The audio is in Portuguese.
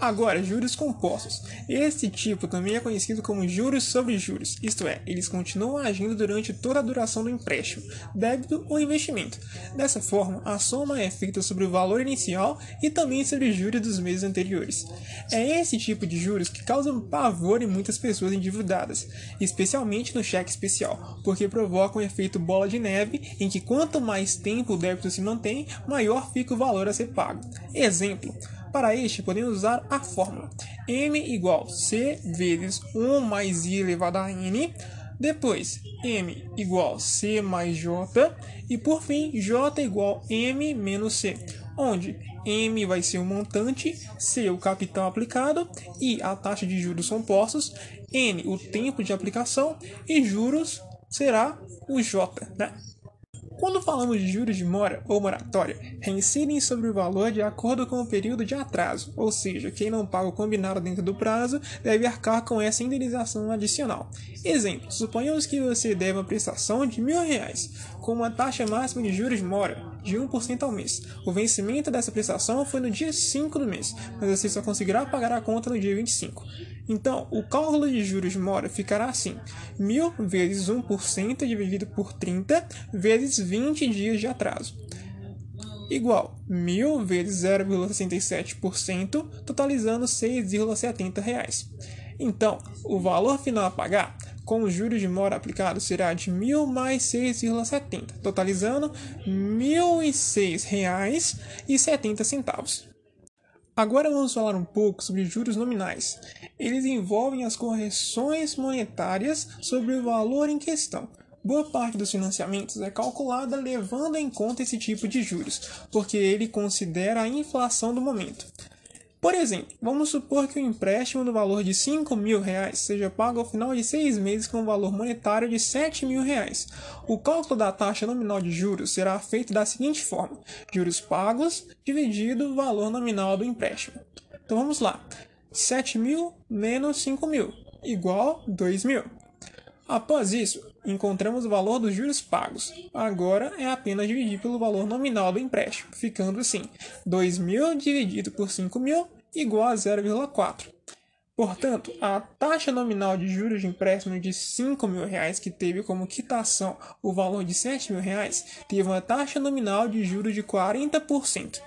Agora, juros compostos. Esse tipo também é conhecido como juros sobre juros, isto é, eles continuam agindo durante toda a duração do empréstimo, débito ou investimento. Dessa forma, a soma é feita sobre o valor inicial e também sobre os juros dos meses anteriores. É esse tipo de juros que causa pavor em muitas pessoas endividadas, especialmente no cheque especial, porque provoca um efeito bola de neve em que quanto mais tempo o débito se mantém, maior fica o valor a ser pago. Exemplo: para este, podemos usar a fórmula m igual c vezes 1 mais i elevado a n, depois m igual c mais j e por fim j igual m menos c, onde m vai ser o montante, c o capital aplicado e a taxa de juros são postos, n o tempo de aplicação e juros será o j, né? Quando falamos de juros de mora ou moratória, reincidem sobre o valor de acordo com o período de atraso, ou seja, quem não paga o combinado dentro do prazo deve arcar com essa indenização adicional. Exemplo: suponhamos que você deve uma prestação de mil reais, com uma taxa máxima de juros de mora de 1% ao mês. O vencimento dessa prestação foi no dia 5 do mês, mas você só conseguirá pagar a conta no dia 25. Então, o cálculo de juros de mora ficará assim: 1.000 vezes 1% dividido por 30 vezes 20 dias de atraso. Igual 1.000 vezes 0,67%, totalizando R$ 6,70. Então, o valor final a pagar com os juros de mora aplicados será de R$ 1.000 mais 6,70, totalizando R$ 1.006,70. Agora vamos falar um pouco sobre juros nominais. Eles envolvem as correções monetárias sobre o valor em questão. Boa parte dos financiamentos é calculada levando em conta esse tipo de juros, porque ele considera a inflação do momento. Por exemplo, vamos supor que o empréstimo no valor de 5 mil reais seja pago ao final de seis meses com um valor monetário de 7 mil reais. O cálculo da taxa nominal de juros será feito da seguinte forma: juros pagos dividido o valor nominal do empréstimo. Então vamos lá: 7 mil menos 5 mil igual 2 mil. Após isso, encontramos o valor dos juros pagos. Agora é apenas dividir pelo valor nominal do empréstimo, ficando assim: 2.000 dividido por 5.000 igual a 0,4. Portanto, a taxa nominal de juros de empréstimo de 5 mil reais, que teve como quitação o valor de 7 mil reais, teve uma taxa nominal de juros de 40%.